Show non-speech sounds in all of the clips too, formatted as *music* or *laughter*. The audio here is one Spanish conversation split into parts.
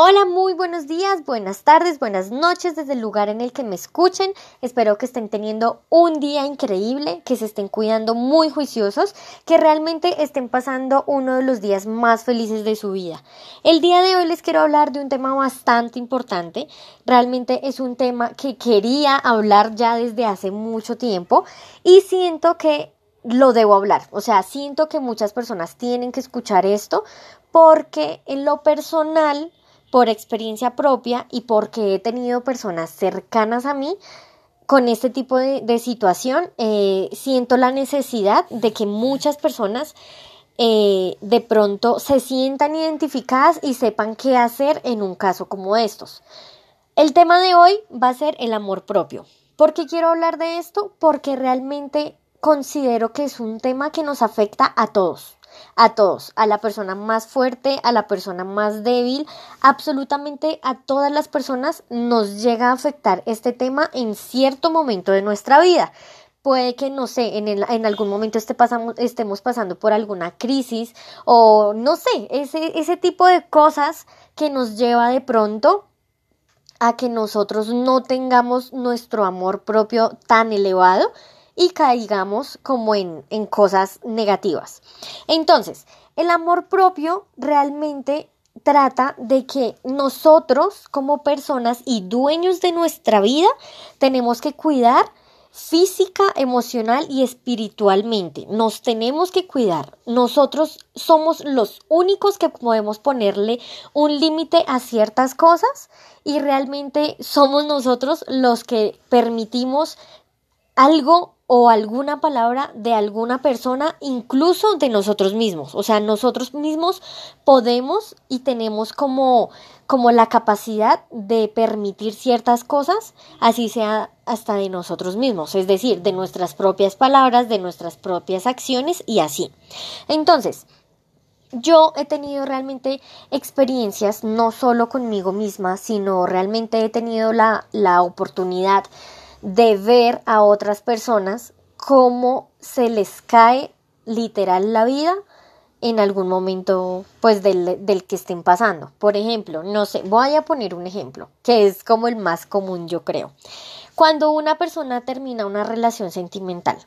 Hola, muy buenos días, buenas tardes, buenas noches desde el lugar en el que me escuchen. Espero que estén teniendo un día increíble, que se estén cuidando muy juiciosos, que realmente estén pasando uno de los días más felices de su vida. El día de hoy les quiero hablar de un tema bastante importante. Realmente es un tema que quería hablar ya desde hace mucho tiempo y siento que lo debo hablar. O sea, siento que muchas personas tienen que escuchar esto porque en lo personal por experiencia propia y porque he tenido personas cercanas a mí con este tipo de, situación, eh, siento la necesidad de que muchas personas eh, de pronto se sientan identificadas y sepan qué hacer en un caso como estos. El tema de hoy va a ser el amor propio. ¿Por qué quiero hablar de esto? Porque realmente considero que es un tema que nos afecta a todos a todos, a la persona más fuerte, a la persona más débil, absolutamente a todas las personas nos llega a afectar este tema en cierto momento de nuestra vida. Puede que, no sé, en, en algún momento este estemos pasando por alguna crisis o no sé, ese, ese tipo de cosas que nos lleva de pronto a que nosotros no tengamos nuestro amor propio tan elevado y caigamos como en, en cosas negativas. Entonces, el amor propio realmente trata de que nosotros como personas y dueños de nuestra vida tenemos que cuidar física, emocional y espiritualmente. Nos tenemos que cuidar. Nosotros somos los únicos que podemos ponerle un límite a ciertas cosas y realmente somos nosotros los que permitimos algo o alguna palabra de alguna persona, incluso de nosotros mismos. O sea, nosotros mismos podemos y tenemos como, como la capacidad de permitir ciertas cosas, así sea hasta de nosotros mismos, es decir, de nuestras propias palabras, de nuestras propias acciones y así. Entonces, yo he tenido realmente experiencias, no solo conmigo misma, sino realmente he tenido la, la oportunidad de ver a otras personas cómo se les cae literal la vida en algún momento pues del, del, que estén pasando. Por ejemplo, no sé, voy a poner un ejemplo que es como el más común yo creo. Cuando una persona termina una relación sentimental,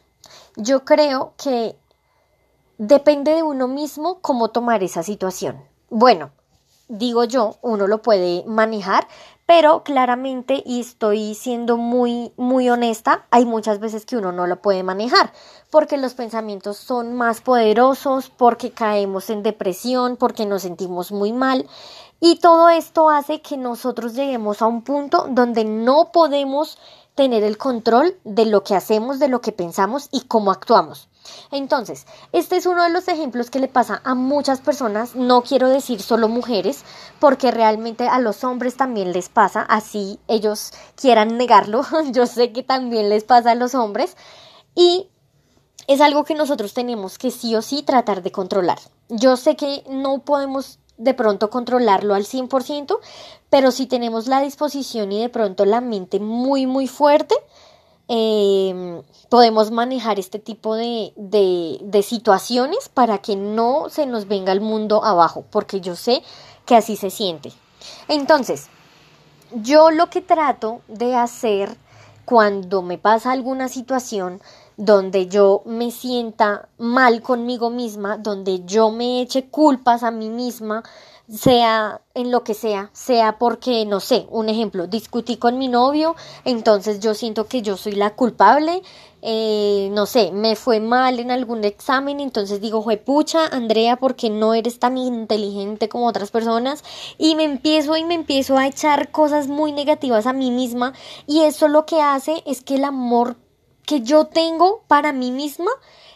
yo creo que depende de uno mismo cómo tomar esa situación. Bueno, digo yo, uno lo puede manejar, pero claramente, y estoy siendo muy, muy honesta, hay muchas veces que uno no lo puede manejar, porque los pensamientos son más poderosos, porque caemos en depresión, porque nos sentimos muy mal, y todo esto hace que nosotros lleguemos a un punto donde no podemos tener el control de lo que hacemos, de lo que pensamos y cómo actuamos. Entonces, este es uno de los ejemplos que le pasa a muchas personas, no quiero decir solo mujeres, porque realmente a los hombres también les pasa, así ellos quieran negarlo, *laughs* yo sé que también les pasa a los hombres, y es algo que nosotros tenemos que sí o sí tratar de controlar. Yo sé que no podemos de pronto controlarlo al 100%, pero si tenemos la disposición y de pronto la mente muy, muy fuerte, eh, podemos manejar este tipo de, de situaciones para que no se nos venga el mundo abajo, porque yo sé que así se siente. Entonces, yo lo que trato de hacer cuando me pasa alguna situación donde yo me sienta mal conmigo misma, donde yo me eche culpas a mí misma, sea en lo que sea, sea porque, no sé, un ejemplo, discutí con mi novio, entonces yo siento que yo soy la culpable, eh, no sé, me fue mal en algún examen, entonces digo, pucha, Andrea, porque no eres tan inteligente como otras personas, y me empiezo y me empiezo a echar cosas muy negativas a mí misma, y eso lo que hace es que el amor que yo tengo para mí misma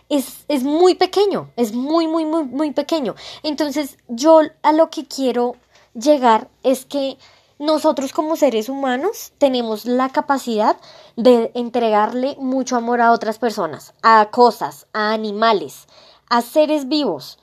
es, es muy pequeño, es muy, muy, muy, muy pequeño. Entonces yo a lo que quiero llegar es que nosotros como seres humanos tenemos la capacidad de entregarle mucho amor a otras personas, a cosas, a animales, a seres vivos.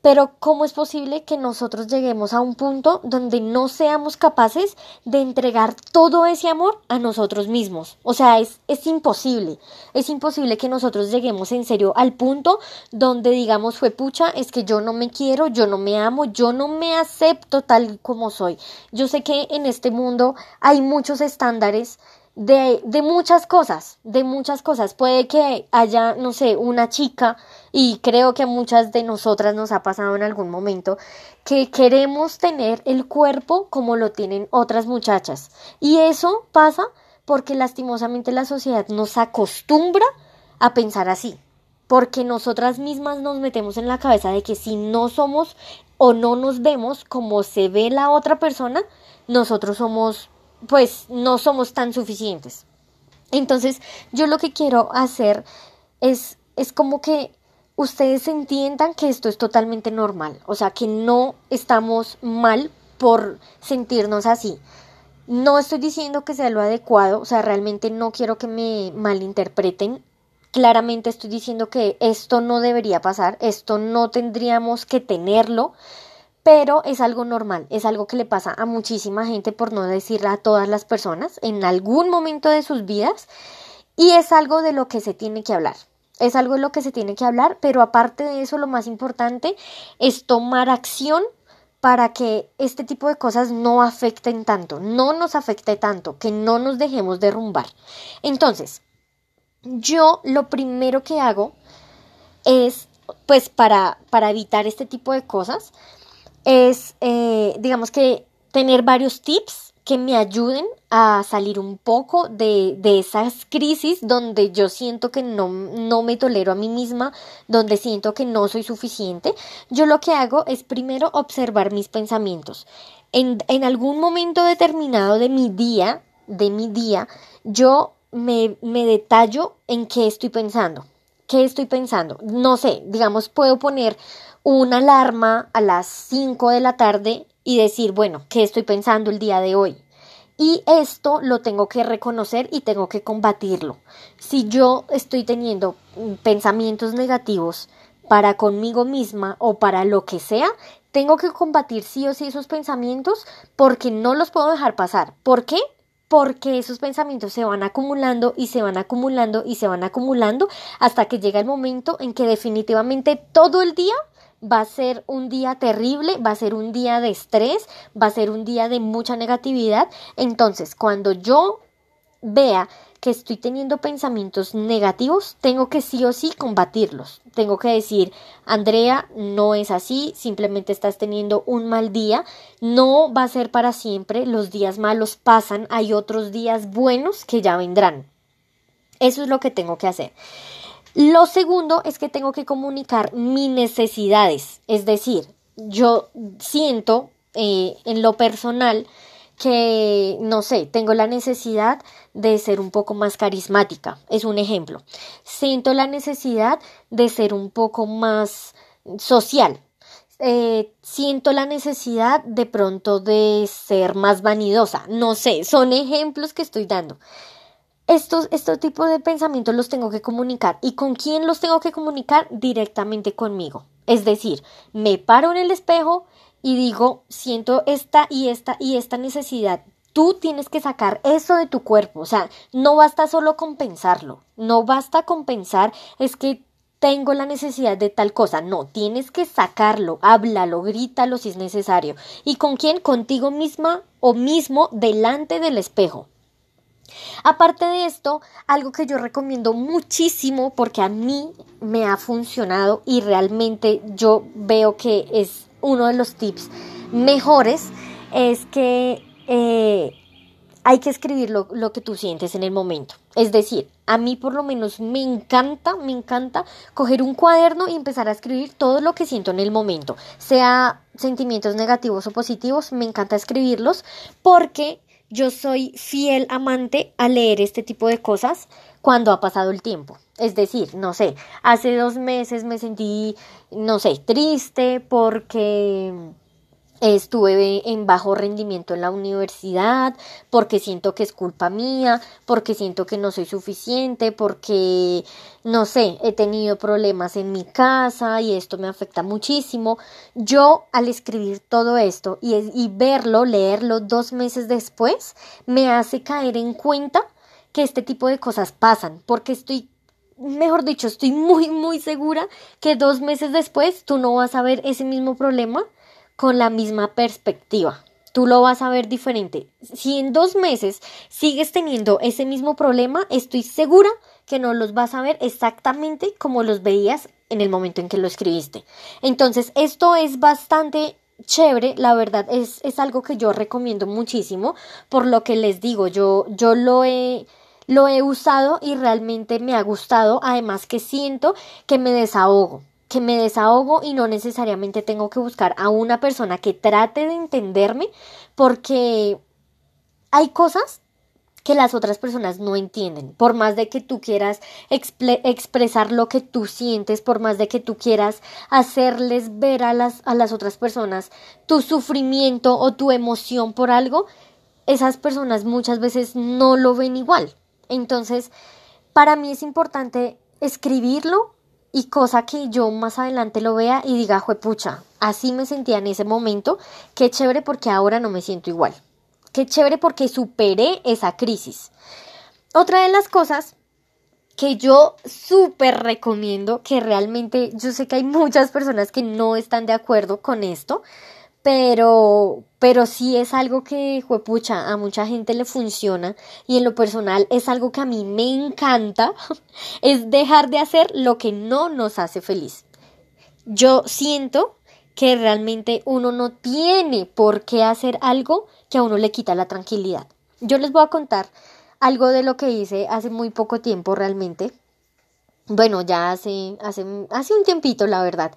Pero ¿cómo es posible que nosotros lleguemos a un punto donde no seamos capaces de entregar todo ese amor a nosotros mismos? O sea, es, es imposible. Es imposible que nosotros lleguemos en serio al punto donde digamos, fue pucha, es que yo no me quiero, yo no me amo, yo no me acepto tal como soy. Yo sé que en este mundo hay muchos estándares de, muchas cosas, de muchas cosas. Puede que haya, no sé, una chica, y creo que a muchas de nosotras nos ha pasado en algún momento, que queremos tener el cuerpo como lo tienen otras muchachas. Y eso pasa porque lastimosamente la sociedad nos acostumbra a pensar así. Porque nosotras mismas nos metemos en la cabeza de que si no somos o no nos vemos como se ve la otra persona, nosotros somos pues no somos tan suficientes. Entonces, yo lo que quiero hacer es, es como que ustedes entiendan que esto es totalmente normal, o sea, que no estamos mal por sentirnos así. No estoy diciendo que sea lo adecuado, o sea, realmente no quiero que me malinterpreten. Claramente estoy diciendo que esto no debería pasar, esto no tendríamos que tenerlo, pero es algo normal, es algo que le pasa a muchísima gente, por no decirle a todas las personas, en algún momento de sus vidas, y es algo de lo que se tiene que hablar. Es algo de lo que se tiene que hablar, pero aparte de eso, lo más importante es tomar acción para que este tipo de cosas no afecten tanto, no nos afecte tanto, que no nos dejemos derrumbar. Entonces, yo lo primero que hago es, pues para, para evitar este tipo de cosas, es, eh, digamos que, tener varios tips que me ayuden a salir un poco de, de, esas crisis donde yo siento que no, no me tolero a mí misma, donde siento que no soy suficiente. Yo lo que hago es primero observar mis pensamientos. En, en algún momento determinado de mi día, de mi día, yo me, me detallo en qué estoy pensando. ¿Qué estoy pensando? No sé, digamos, puedo poner una alarma a las 5 de la tarde y decir, bueno, ¿qué estoy pensando el día de hoy? Y esto lo tengo que reconocer y tengo que combatirlo. Si yo estoy teniendo pensamientos negativos para conmigo misma o para lo que sea, tengo que combatir sí o sí esos pensamientos porque no los puedo dejar pasar. ¿Por qué? Porque esos pensamientos se van acumulando y se van acumulando y se van acumulando hasta que llega el momento en que definitivamente todo el día va a ser un día terrible, va a ser un día de estrés, va a ser un día de mucha negatividad. Entonces, cuando yo vea que estoy teniendo pensamientos negativos, tengo que sí o sí combatirlos. Tengo que decir, Andrea, no es así, simplemente estás teniendo un mal día, no va a ser para siempre, los días malos pasan, hay otros días buenos que ya vendrán. Eso es lo que tengo que hacer. Lo segundo es que tengo que comunicar mis necesidades, es decir, yo siento eh, en lo personal que, no sé, tengo la necesidad de ser un poco más carismática, es un ejemplo. Siento la necesidad de ser un poco más social. Eh, siento la necesidad de pronto de ser más vanidosa. No sé, son ejemplos que estoy dando. Estos, estos tipos de pensamientos los tengo que comunicar. ¿Y con quién los tengo que comunicar? Directamente conmigo. Es decir, me paro en el espejo y digo, siento esta y esta y esta necesidad. Tú tienes que sacar eso de tu cuerpo. O sea, no basta solo compensarlo. No basta compensar, es que tengo la necesidad de tal cosa. No, tienes que sacarlo, háblalo, grítalo si es necesario. ¿Y con quién? Contigo misma o mismo delante del espejo. Aparte de esto, algo que yo recomiendo muchísimo porque a mí me ha funcionado y realmente yo veo que es uno de los tips mejores, es que eh, hay que escribir lo, lo, que tú sientes en el momento. Es decir, a mí por lo menos me encanta, me encanta coger un cuaderno y empezar a escribir todo lo que siento en el momento. Sea sentimientos negativos o positivos, me encanta escribirlos porque yo soy fiel amante a leer este tipo de cosas cuando ha pasado el tiempo. Es decir, no sé, hace dos meses me sentí, no sé, triste porque Estuve en bajo rendimiento en la universidad porque siento que es culpa mía, porque siento que no soy suficiente, porque, no sé, he tenido problemas en mi casa y esto me afecta muchísimo. Yo al escribir todo esto y, y verlo, leerlo dos meses después, me hace caer en cuenta que este tipo de cosas pasan, porque estoy mejor dicho, estoy muy, muy segura que dos meses después tú no vas a ver ese mismo problema con la misma perspectiva. Tú lo vas a ver diferente. Si en dos meses sigues teniendo ese mismo problema, estoy segura que no los vas a ver exactamente como los veías en el momento en que lo escribiste. Entonces, esto es bastante chévere, la verdad es, es algo que yo recomiendo muchísimo, por lo que les digo, yo, yo lo he lo he usado y realmente me ha gustado, además que siento que me desahogo que me desahogo y no necesariamente tengo que buscar a una persona que trate de entenderme porque hay cosas que las otras personas no entienden. Por más de que tú quieras expresar lo que tú sientes, por más de que tú quieras hacerles ver a las, a las otras personas tu sufrimiento o tu emoción por algo, esas personas muchas veces no lo ven igual. Entonces, para mí es importante escribirlo y cosa que yo más adelante lo vea y diga, juepucha, así me sentía en ese momento, qué chévere porque ahora no me siento igual. Qué chévere porque superé esa crisis. Otra de las cosas que yo súper recomiendo, que realmente yo sé que hay *laughs* muchas personas que no están de acuerdo con esto, pero, pero sí es algo que, juepucha, a mucha gente le funciona y en lo personal es algo que a mí me encanta, *laughs* es dejar de hacer lo que no nos hace feliz. Yo siento que realmente uno no tiene por qué hacer algo que a uno le quita la tranquilidad. Yo les voy a contar algo de lo que hice hace muy poco tiempo realmente. Bueno, ya hace, hace, hace un tiempito, la verdad.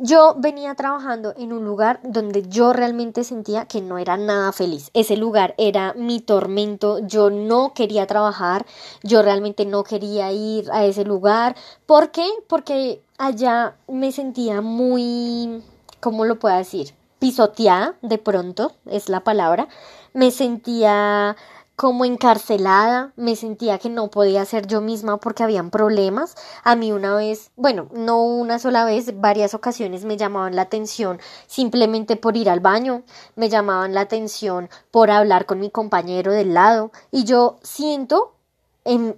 Yo venía trabajando en un lugar donde yo realmente sentía que no era nada feliz. Ese lugar era mi tormento. Yo no quería trabajar. Yo realmente no quería ir a ese lugar. ¿Por qué? Porque allá me sentía muy, ¿cómo lo puedo decir? Pisoteada de pronto, es la palabra. Me sentía como encarcelada, me sentía que no podía ser yo misma porque habían problemas. A mí una vez, bueno, no una sola vez, varias ocasiones me llamaban la atención simplemente por ir al baño, me llamaban la atención por hablar con mi compañero del lado y yo siento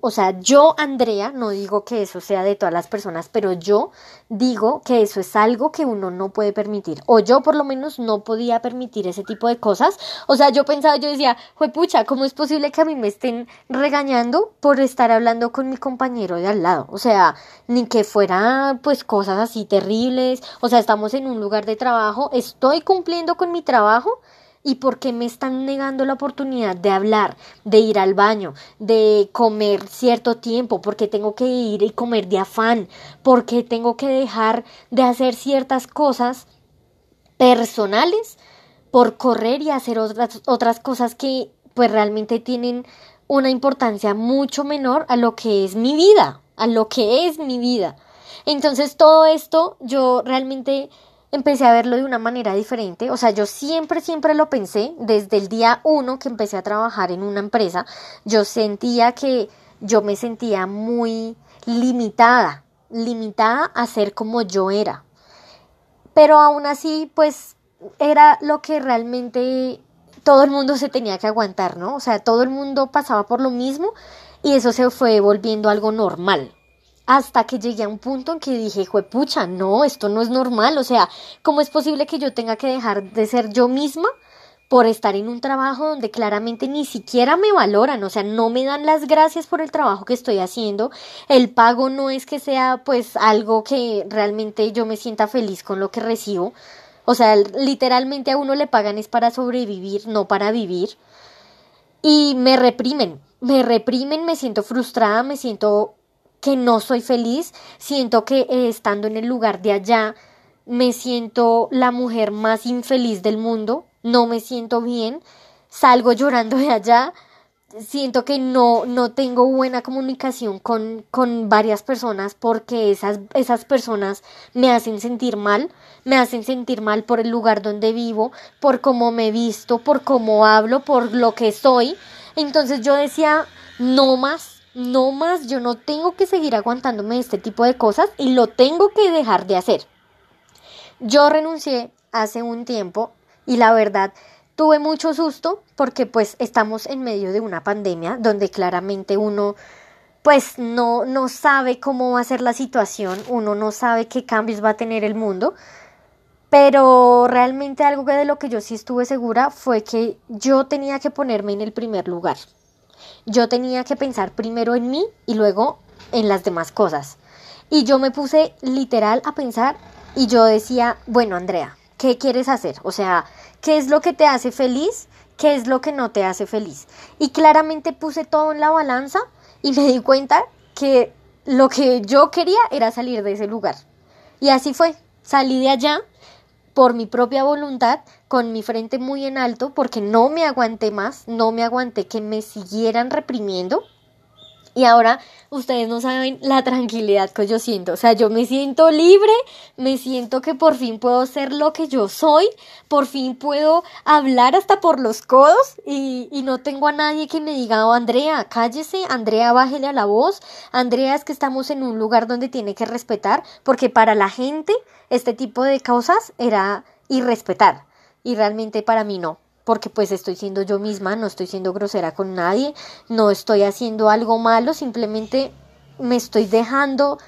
o sea, yo, Andrea, no digo que eso sea de todas las personas, pero yo digo que eso es algo que uno no puede permitir. O yo por lo menos no podía permitir ese tipo de cosas. O sea, yo pensaba, yo decía, pucha, ¿cómo es posible que a mí me estén regañando por estar hablando con mi compañero de al lado? O sea, ni que fuera pues cosas así terribles. O sea, estamos en un lugar de trabajo, estoy cumpliendo con mi trabajo ¿Y por qué me están negando la oportunidad de hablar, de ir al baño, de comer cierto tiempo? ¿Por qué tengo que ir y comer de afán? ¿Por qué tengo que dejar de hacer ciertas cosas personales por correr y hacer otras, otras cosas que pues realmente tienen una importancia mucho menor a lo que es mi vida, a lo que es mi vida? Entonces todo esto yo realmente empecé a verlo de una manera diferente. O sea, yo siempre, siempre lo pensé desde el día uno que empecé a trabajar en una empresa. Yo sentía que yo me sentía muy limitada, limitada a ser como yo era. Pero aún así, pues era lo que realmente todo el mundo se tenía que aguantar, ¿no? O sea, todo el mundo pasaba por lo mismo y eso se fue volviendo algo normal hasta que llegué a un punto en que dije, pucha, no, esto no es normal, o sea, ¿cómo es posible que yo tenga que dejar de ser yo misma por estar en un trabajo donde claramente ni siquiera me valoran, o sea, no me dan las gracias por el trabajo que estoy haciendo, el pago no es que sea pues algo que realmente yo me sienta feliz con lo que recibo, o sea, literalmente a uno le pagan es para sobrevivir, no para vivir, y me reprimen, me reprimen, me siento frustrada, me siento que no soy feliz, siento que eh, estando en el lugar de allá me siento la mujer más infeliz del mundo, no me siento bien, salgo llorando de allá siento que no, no tengo buena comunicación con, con varias personas porque esas, esas personas me hacen sentir mal, me hacen sentir mal por el lugar donde vivo, por cómo me visto, por cómo hablo, por lo que soy. Entonces yo decía, no más, no más, yo no tengo que seguir aguantándome este tipo de cosas y lo tengo que dejar de hacer. Yo renuncié hace un tiempo y la verdad tuve mucho susto porque pues estamos en medio de una pandemia donde claramente uno pues no, no sabe cómo va a ser la situación, uno no sabe qué cambios va a tener el mundo, pero realmente algo de lo que yo sí estuve segura fue que yo tenía que ponerme en el primer lugar. Yo tenía que pensar primero en mí y luego en las demás cosas. Y yo me puse literal a pensar y yo decía, bueno, Andrea, ¿qué quieres hacer? O sea, ¿qué es lo que te hace feliz? ¿Qué es lo que no te hace feliz? Y claramente puse todo en la balanza y me di cuenta que lo que yo quería era salir de ese lugar. Y así fue. Salí de allá por mi propia voluntad, con mi frente muy en alto, porque no me aguanté más, no me aguanté que me siguieran reprimiendo y ahora ustedes no saben la tranquilidad que yo siento. O sea, yo me siento libre, me siento que por fin puedo ser lo que yo soy, por fin puedo hablar hasta por los codos y, y no tengo a nadie que me diga, oh, Andrea, cállese, Andrea, bájele a la voz, Andrea, es que estamos en un lugar donde tiene que respetar, porque para la gente este tipo de cosas era irrespetar y realmente para mí no porque pues estoy siendo yo misma, no estoy siendo grosera con nadie, no estoy haciendo algo malo, simplemente me estoy dejando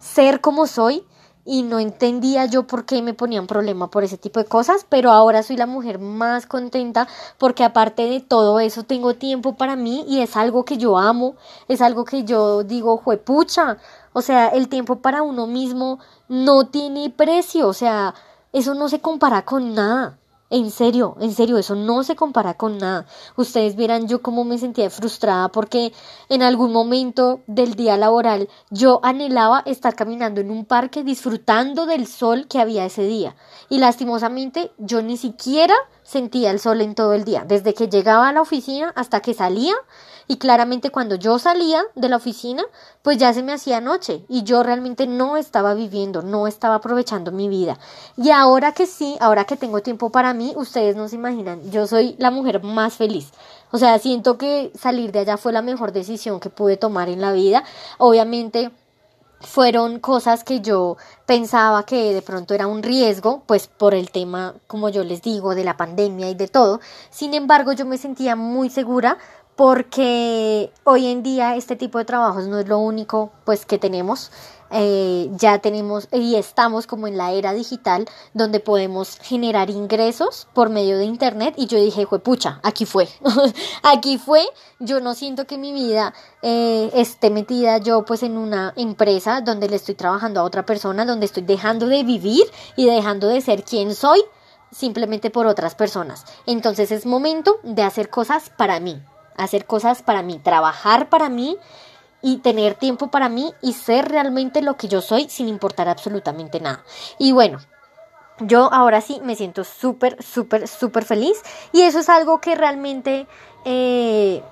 ser como soy y no entendía yo por qué me ponían problema por ese tipo de cosas, pero ahora soy la mujer más contenta porque aparte de todo eso tengo tiempo para mí y es algo que yo amo, es algo que yo digo, juepucha, o sea, el tiempo para uno mismo no tiene precio, o sea, eso no se compara con nada. En serio, en serio, eso no se compara con nada. Ustedes verán yo cómo me sentía frustrada porque en algún momento del día laboral yo anhelaba estar caminando en un parque disfrutando del sol que había ese día. Y lastimosamente yo ni siquiera sentía el sol en todo el día, desde que llegaba a la oficina hasta que salía y claramente cuando yo salía de la oficina, pues ya se me hacía noche y yo realmente no estaba viviendo, no estaba aprovechando mi vida. Y ahora que sí, ahora que tengo tiempo para mí, ustedes no se imaginan, yo soy la mujer más feliz. O sea, siento que salir de allá fue la mejor decisión que pude tomar en la vida. Obviamente fueron cosas que yo pensaba que de pronto era un riesgo, pues por el tema, como yo les digo, de la pandemia y de todo. Sin embargo, yo me sentía muy segura porque hoy en día este tipo de trabajos no es lo único pues que tenemos. Eh, ya tenemos y estamos como en la era digital donde podemos generar ingresos por medio de internet y yo dije, pucha, aquí fue, *laughs* aquí fue, yo no siento que mi vida eh, esté metida yo pues en una empresa donde le estoy trabajando a otra persona, donde estoy dejando de vivir y dejando de ser quien soy simplemente por otras personas. Entonces es momento de hacer cosas para mí, hacer cosas para mí, trabajar para mí y tener tiempo para mí y ser realmente lo que yo soy sin importar absolutamente nada. Y bueno, yo ahora sí me siento súper, súper, súper feliz y eso es algo que realmente, eh,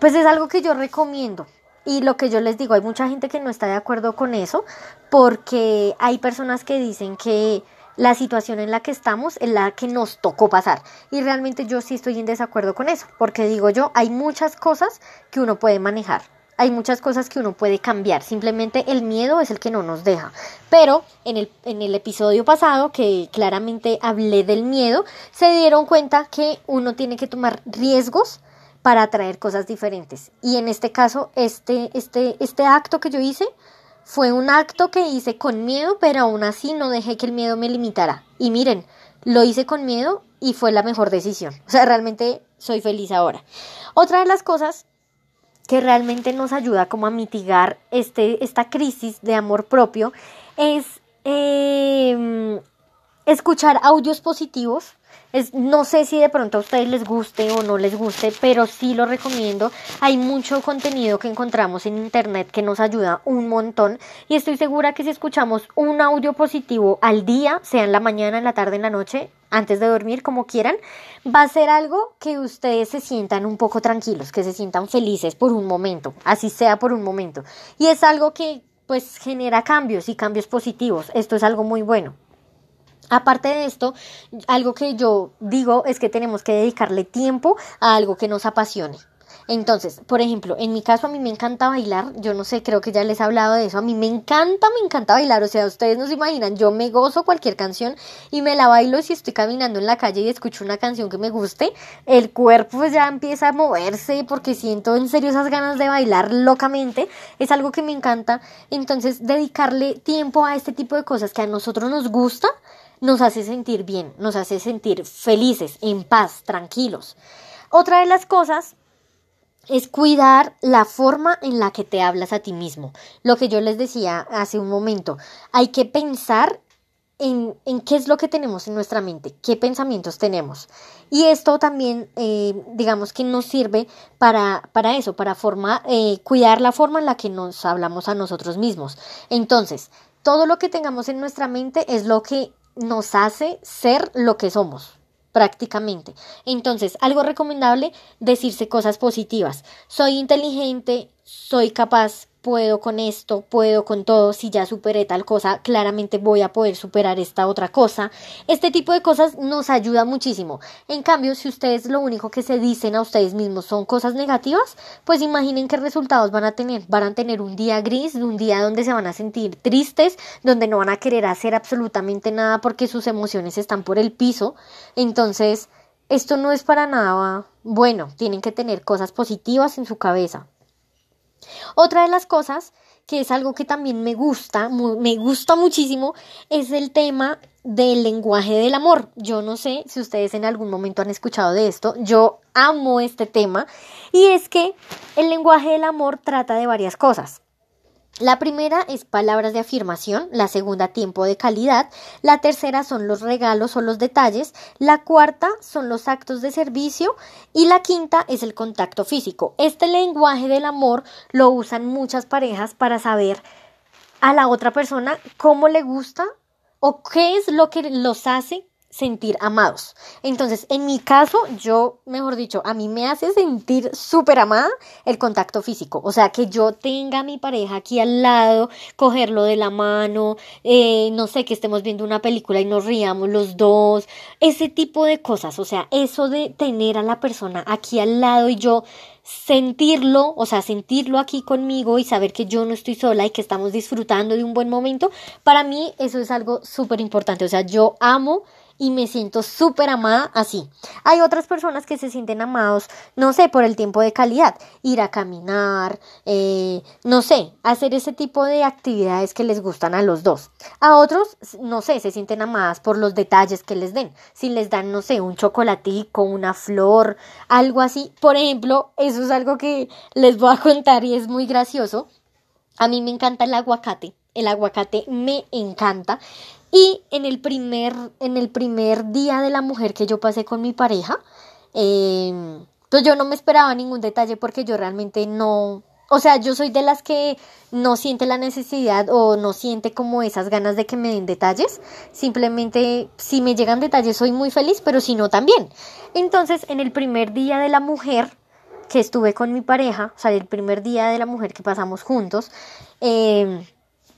pues es algo que yo recomiendo. Y lo que yo les digo, hay mucha gente que no está de acuerdo con eso porque hay personas que dicen que la situación en la que estamos es la que nos tocó pasar. Y realmente yo sí estoy en desacuerdo con eso, porque digo yo, hay muchas cosas que uno puede manejar. Hay muchas cosas que uno puede cambiar, simplemente el miedo es el que no nos deja. Pero en el, episodio pasado, que claramente hablé del miedo, se dieron cuenta que uno tiene que tomar riesgos para atraer cosas diferentes. Y en este caso, este, este, este acto que yo hice fue un acto que hice con miedo, pero aún así no dejé que el miedo me limitara. Y miren, lo hice con miedo y fue la mejor decisión. O sea, realmente soy feliz ahora. Otra de las cosas que realmente nos ayuda como a mitigar este, esta crisis de amor propio es em, escuchar audios positivos Es, no sé si de pronto a ustedes les guste o no les guste, pero sí lo recomiendo. Hay mucho contenido que encontramos en internet que nos ayuda un montón y estoy segura que si escuchamos un audio positivo al día, sea en la mañana, en la tarde, en la noche, antes de dormir, como quieran, va a ser algo que ustedes se sientan un poco tranquilos, que se sientan felices por un momento, así sea por un momento. Y es algo que pues genera cambios y cambios positivos. Esto es algo muy bueno. Aparte de esto, algo que yo digo es que tenemos que dedicarle tiempo a algo que nos apasione. Entonces, por ejemplo, en mi caso a mí me encanta bailar, yo no sé, creo que ya les he hablado de eso, a mí me encanta, me encanta bailar, o sea, ustedes no se imaginan, yo me gozo cualquier canción y me la bailo si estoy caminando en la calle y escucho una canción que me guste, el cuerpo ya empieza a moverse porque siento en serio esas ganas de bailar locamente, es algo que me encanta, entonces dedicarle tiempo a este tipo de cosas que a nosotros nos gusta, nos hace sentir bien, nos hace sentir felices, en paz, tranquilos. Otra de las cosas es cuidar la forma en la que te hablas a ti mismo. Lo que yo les decía hace un momento, hay que pensar en, en, qué es lo que tenemos en nuestra mente, qué pensamientos tenemos. Y esto también, eh, digamos que nos sirve para, para eso, para forma, eh, cuidar la forma en la que nos hablamos a nosotros mismos. Entonces, todo lo que tengamos en nuestra mente es lo que nos hace ser lo que somos prácticamente. Entonces, algo recomendable, decirse cosas positivas. Soy inteligente, soy capaz, puedo con esto, puedo con todo, si ya superé tal cosa, claramente voy a poder superar esta otra cosa. Este tipo de cosas nos ayuda muchísimo. En cambio, si ustedes lo único que se dicen a ustedes mismos son cosas negativas, pues imaginen qué resultados van a tener. Van a tener un día gris, un día donde se van a sentir tristes, donde no van a querer hacer absolutamente nada porque sus emociones están por el piso. Entonces, esto no es para nada bueno, tienen que tener cosas positivas en su cabeza. Otra de las cosas que es algo que también me gusta, me gusta muchísimo, es el tema del lenguaje del amor. Yo no sé si ustedes en algún momento han escuchado de esto, yo amo este tema y es que el lenguaje del amor trata de varias cosas. La primera es palabras de afirmación, la segunda tiempo de calidad, la tercera son los regalos o los detalles, la cuarta son los actos de servicio y la quinta es el contacto físico. Este lenguaje del amor lo usan muchas parejas para saber a la otra persona cómo le gusta o qué es lo que los hace sentir amados. Entonces, en mi caso, yo, mejor dicho, a mí me hace sentir súper amada el contacto físico. O sea, que yo tenga a mi pareja aquí al lado, cogerlo de la mano, eh, no sé, que estemos viendo una película y nos riamos los dos, ese tipo de cosas. O sea, eso de tener a la persona aquí al lado y yo sentirlo, o sea, sentirlo aquí conmigo y saber que yo no estoy sola y que estamos disfrutando de un buen momento, para mí eso es algo súper importante. O sea, yo amo y me siento súper amada así. Hay otras personas que se sienten amados, no sé, por el tiempo de calidad, ir a caminar, eh, no sé, hacer ese tipo de actividades que les gustan a los dos. A otros, no sé, se sienten amadas por los detalles que les den. Si les dan, no sé, un chocolatico, una flor, algo así. Por ejemplo, eso es algo que les voy a contar y es muy gracioso. A mí me encanta el aguacate. El aguacate me encanta. Y en el primer, en el primer día de la mujer que yo pasé con mi pareja, em, pues yo no me esperaba ningún detalle porque yo realmente no, o sea, yo soy de las que no siente la necesidad o no siente como esas ganas de que me den detalles. Simplemente si me llegan detalles soy muy feliz, pero si no también. Entonces, en el primer día de la mujer que estuve con mi pareja, o sea, el primer día de la mujer que pasamos juntos, em,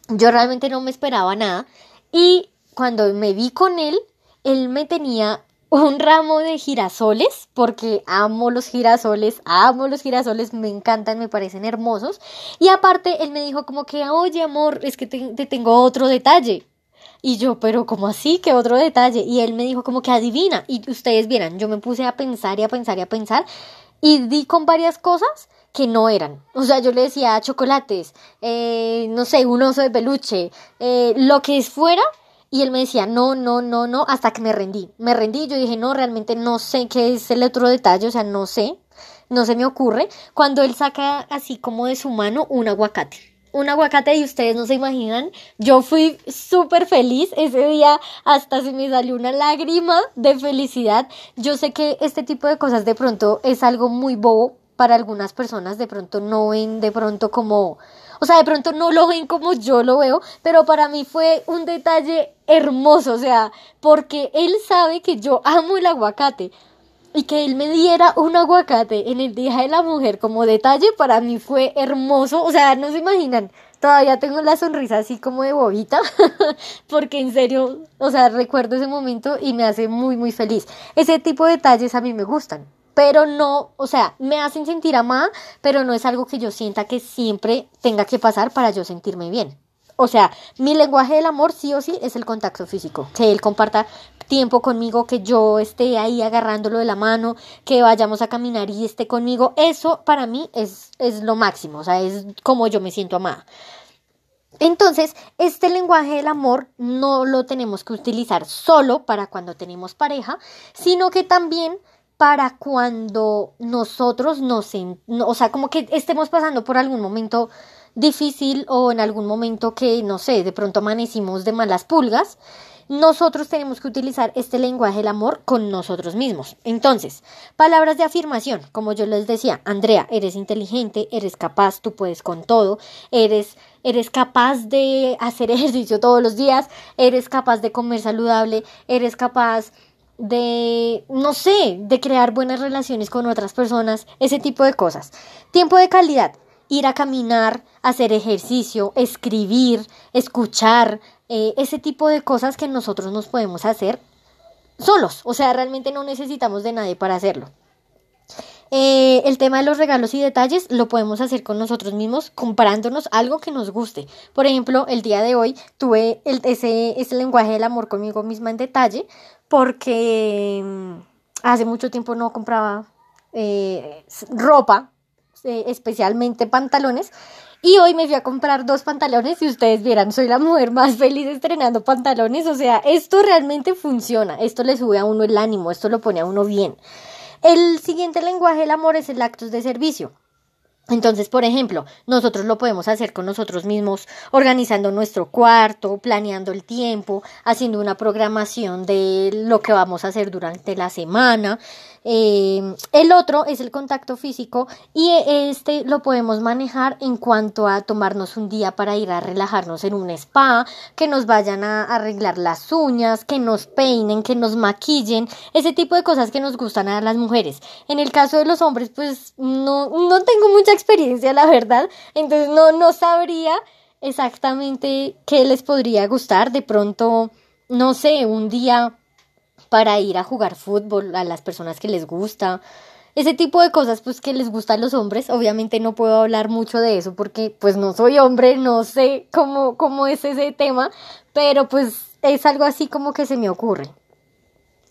yo realmente no me esperaba nada. Y cuando me vi con él, él me tenía un ramo de girasoles, porque amo los girasoles, amo los girasoles, me encantan, me parecen hermosos. Y aparte, él me dijo como que, oye amor, es que te, tengo otro detalle. Y yo, pero ¿cómo así? ¿Qué otro detalle? Y él me dijo como que adivina. Y ustedes vieran, yo me puse a pensar y a pensar y a pensar y di con varias cosas que no eran. O sea, yo le decía chocolates, eh, no sé, un oso de peluche, eh, lo que fuera. Y él me decía, no, no, no, no, hasta que me rendí. Me rendí, yo dije, no, realmente no sé qué es el otro detalle, o sea, no sé, no se me ocurre. Cuando él saca así como de su mano un aguacate. un aguacate y ustedes no se imaginan, yo fui súper feliz ese día, hasta se me salió una lágrima de felicidad. Yo sé que este tipo de cosas de pronto es algo muy bobo para algunas personas, de pronto no ven de pronto como, o sea, de pronto no lo ven como yo lo veo, pero para mí fue un detalle hermoso, o sea, porque él sabe que yo amo el aguacate y que él me diera un aguacate en el Día de la Mujer como detalle para mí fue hermoso, o sea, no se imaginan, todavía tengo la sonrisa así como de bobita, *laughs* porque en serio, o sea, recuerdo ese momento y me hace muy, muy feliz. Ese tipo de detalles a mí me gustan, pero no, o sea, me hacen sentir amada, pero no es algo que yo sienta que siempre tenga que pasar para yo sentirme bien. O sea, mi lenguaje del amor sí o sí es el contacto físico. Que él comparta tiempo conmigo, que yo esté ahí agarrándolo de la mano, que vayamos a caminar y esté conmigo. Eso para mí es, es lo máximo, o sea, es como yo me siento amada. Entonces, este lenguaje del amor no lo tenemos que utilizar solo para cuando tenemos pareja, sino que también para cuando nosotros nos, o sea, como que estemos pasando por algún momento difícil o en algún momento que, no sé, de pronto amanecimos de malas pulgas, nosotros tenemos que utilizar este lenguaje del amor con nosotros mismos. Entonces, palabras de afirmación, como yo les decía, Andrea, eres inteligente, eres capaz, tú puedes con todo, eres eres capaz de hacer *laughs* ejercicio todos los días, eres capaz de comer saludable, eres capaz de, no sé, de crear buenas relaciones con otras personas, ese tipo de cosas. Tiempo de calidad ir a caminar, hacer ejercicio, escribir, escuchar, eh, ese tipo de cosas que nosotros nos podemos hacer solos. O sea, realmente no necesitamos de nadie para hacerlo. Eh, el tema de los regalos y detalles lo podemos hacer con nosotros mismos comprándonos algo que nos guste. Por ejemplo, el día de hoy tuve ese, ese lenguaje del amor conmigo misma en detalle porque mm, hace mucho tiempo no compraba eh, ropa eh, especialmente pantalones. Y hoy me fui a comprar dos pantalones y ustedes vieran, soy la mujer más feliz estrenando pantalones. O sea, esto realmente funciona. Esto le sube a uno el ánimo, esto lo pone a uno bien. El siguiente lenguaje del amor es el actos de servicio. Entonces, por ejemplo, nosotros lo podemos hacer con nosotros mismos, organizando nuestro cuarto, planeando el tiempo, haciendo una programación de lo que vamos a hacer durante la semana. Eh, el otro es el contacto físico y este lo podemos manejar en cuanto a tomarnos un día para ir a relajarnos en un spa, que nos vayan a arreglar las uñas, que nos peinen, que nos maquillen, ese tipo de cosas que nos gustan a las mujeres. En el caso de los hombres, pues no, no tengo mucha experiencia, la verdad, entonces no, no sabría exactamente qué les podría gustar. De pronto, no sé, un día para ir a jugar fútbol a las personas que les gusta. Ese tipo de cosas pues que les gustan los hombres. Obviamente no puedo hablar mucho de eso porque pues no soy hombre, no sé cómo, cómo es ese tema, pero pues es algo así como que se me ocurre.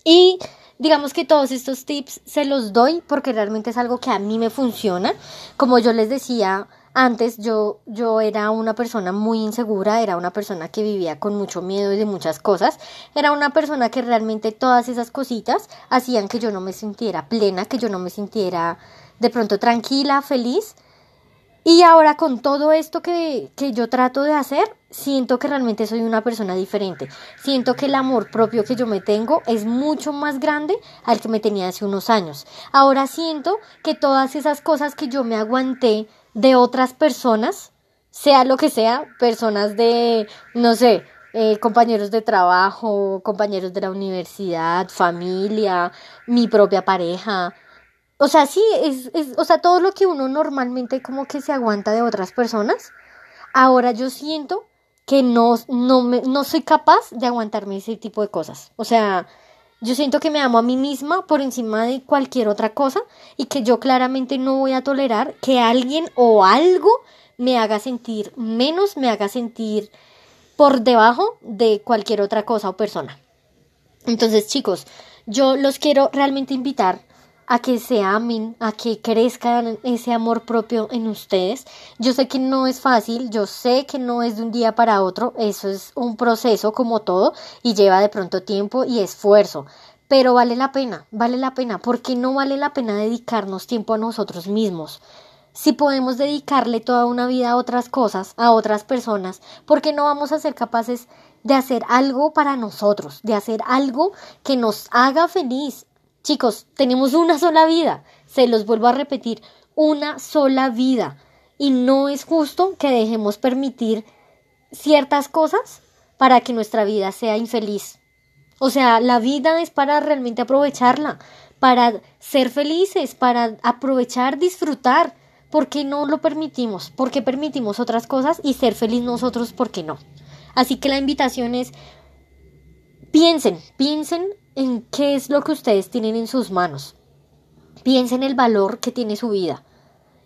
Y digamos que todos estos tips se los doy porque realmente es algo que a mí me funciona. Como yo les decía, antes yo, yo era una persona muy insegura, era una persona que vivía con mucho miedo de muchas cosas, era una persona que realmente todas esas cositas hacían que yo no me sintiera plena, que yo no me sintiera de pronto tranquila, feliz. Y ahora con todo esto que, que yo trato de hacer, siento que realmente soy una persona diferente. Siento que el amor propio que yo me tengo es mucho más grande al que me tenía hace unos años. Ahora siento que todas esas cosas que yo me aguanté, de otras personas, sea lo que sea, personas de, no sé, eh, compañeros de trabajo, compañeros de la universidad, familia, mi propia pareja. O sea, sí, es, es, o sea, todo lo que uno normalmente como que se aguanta de otras personas, ahora yo siento que no, no, me, no soy capaz de aguantarme ese tipo de cosas. O sea, yo siento que me amo a mí misma por encima de cualquier otra cosa y que yo claramente no voy a tolerar que alguien o algo me haga sentir menos, me haga sentir por debajo de cualquier otra cosa o persona. Entonces, chicos, yo los quiero realmente invitar a que se amen, a que crezcan ese amor propio en ustedes. Yo sé que no es fácil, yo sé que no es de un día para otro, eso es un proceso como todo y lleva de pronto tiempo y esfuerzo, pero vale la pena, vale la pena, porque no vale la pena dedicarnos tiempo a nosotros mismos. si podemos dedicarle toda una vida a otras cosas, a otras personas, ¿por qué no vamos a ser capaces de hacer algo para nosotros, de hacer algo que nos haga feliz? Chicos, tenemos una sola vida, se los vuelvo a repetir, una sola vida. Y no es justo que dejemos permitir ciertas cosas para que nuestra vida sea infeliz. O sea, la vida es para realmente aprovecharla, para ser felices, para aprovechar, disfrutar. ¿Por qué no lo permitimos? ¿Por qué permitimos otras cosas y ser feliz nosotros? ¿Por qué no? Así que la invitación es, piensen, piensen en qué es lo que ustedes tienen en sus manos. Piensen el valor que tiene su vida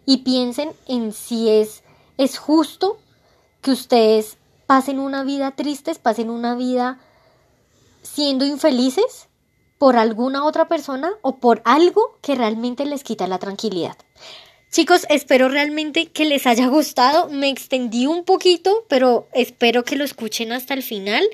y piensen en si es, es justo que ustedes pasen una vida tristes, pasen una vida siendo infelices por alguna otra persona o por algo que realmente les quita la tranquilidad. Chicos, espero realmente que les haya gustado. Me extendí un poquito, pero espero que lo escuchen hasta el final.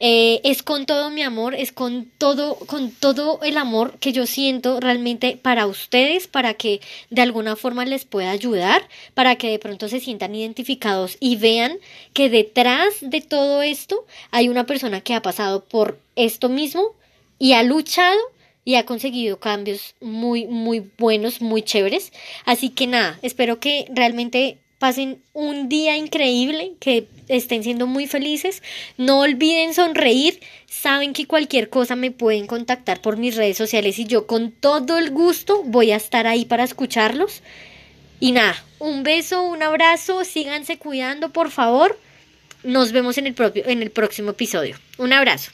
Eh, es con todo mi amor, es con todo, con todo el amor que yo siento realmente para ustedes, para que de alguna forma les pueda ayudar, para que de pronto se sientan identificados y vean que detrás de todo esto hay una persona que ha pasado por esto mismo y ha luchado y ha conseguido cambios muy, muy buenos, muy chéveres. Así que nada, espero que realmente pasen un día increíble, que estén siendo muy felices. No olviden sonreír. Saben que cualquier cosa me pueden contactar por mis redes sociales y yo con todo el gusto voy a estar ahí para escucharlos. Y nada, un beso, un abrazo, síganse cuidando, por favor. Nos vemos en el, propio, en el próximo episodio. Un abrazo.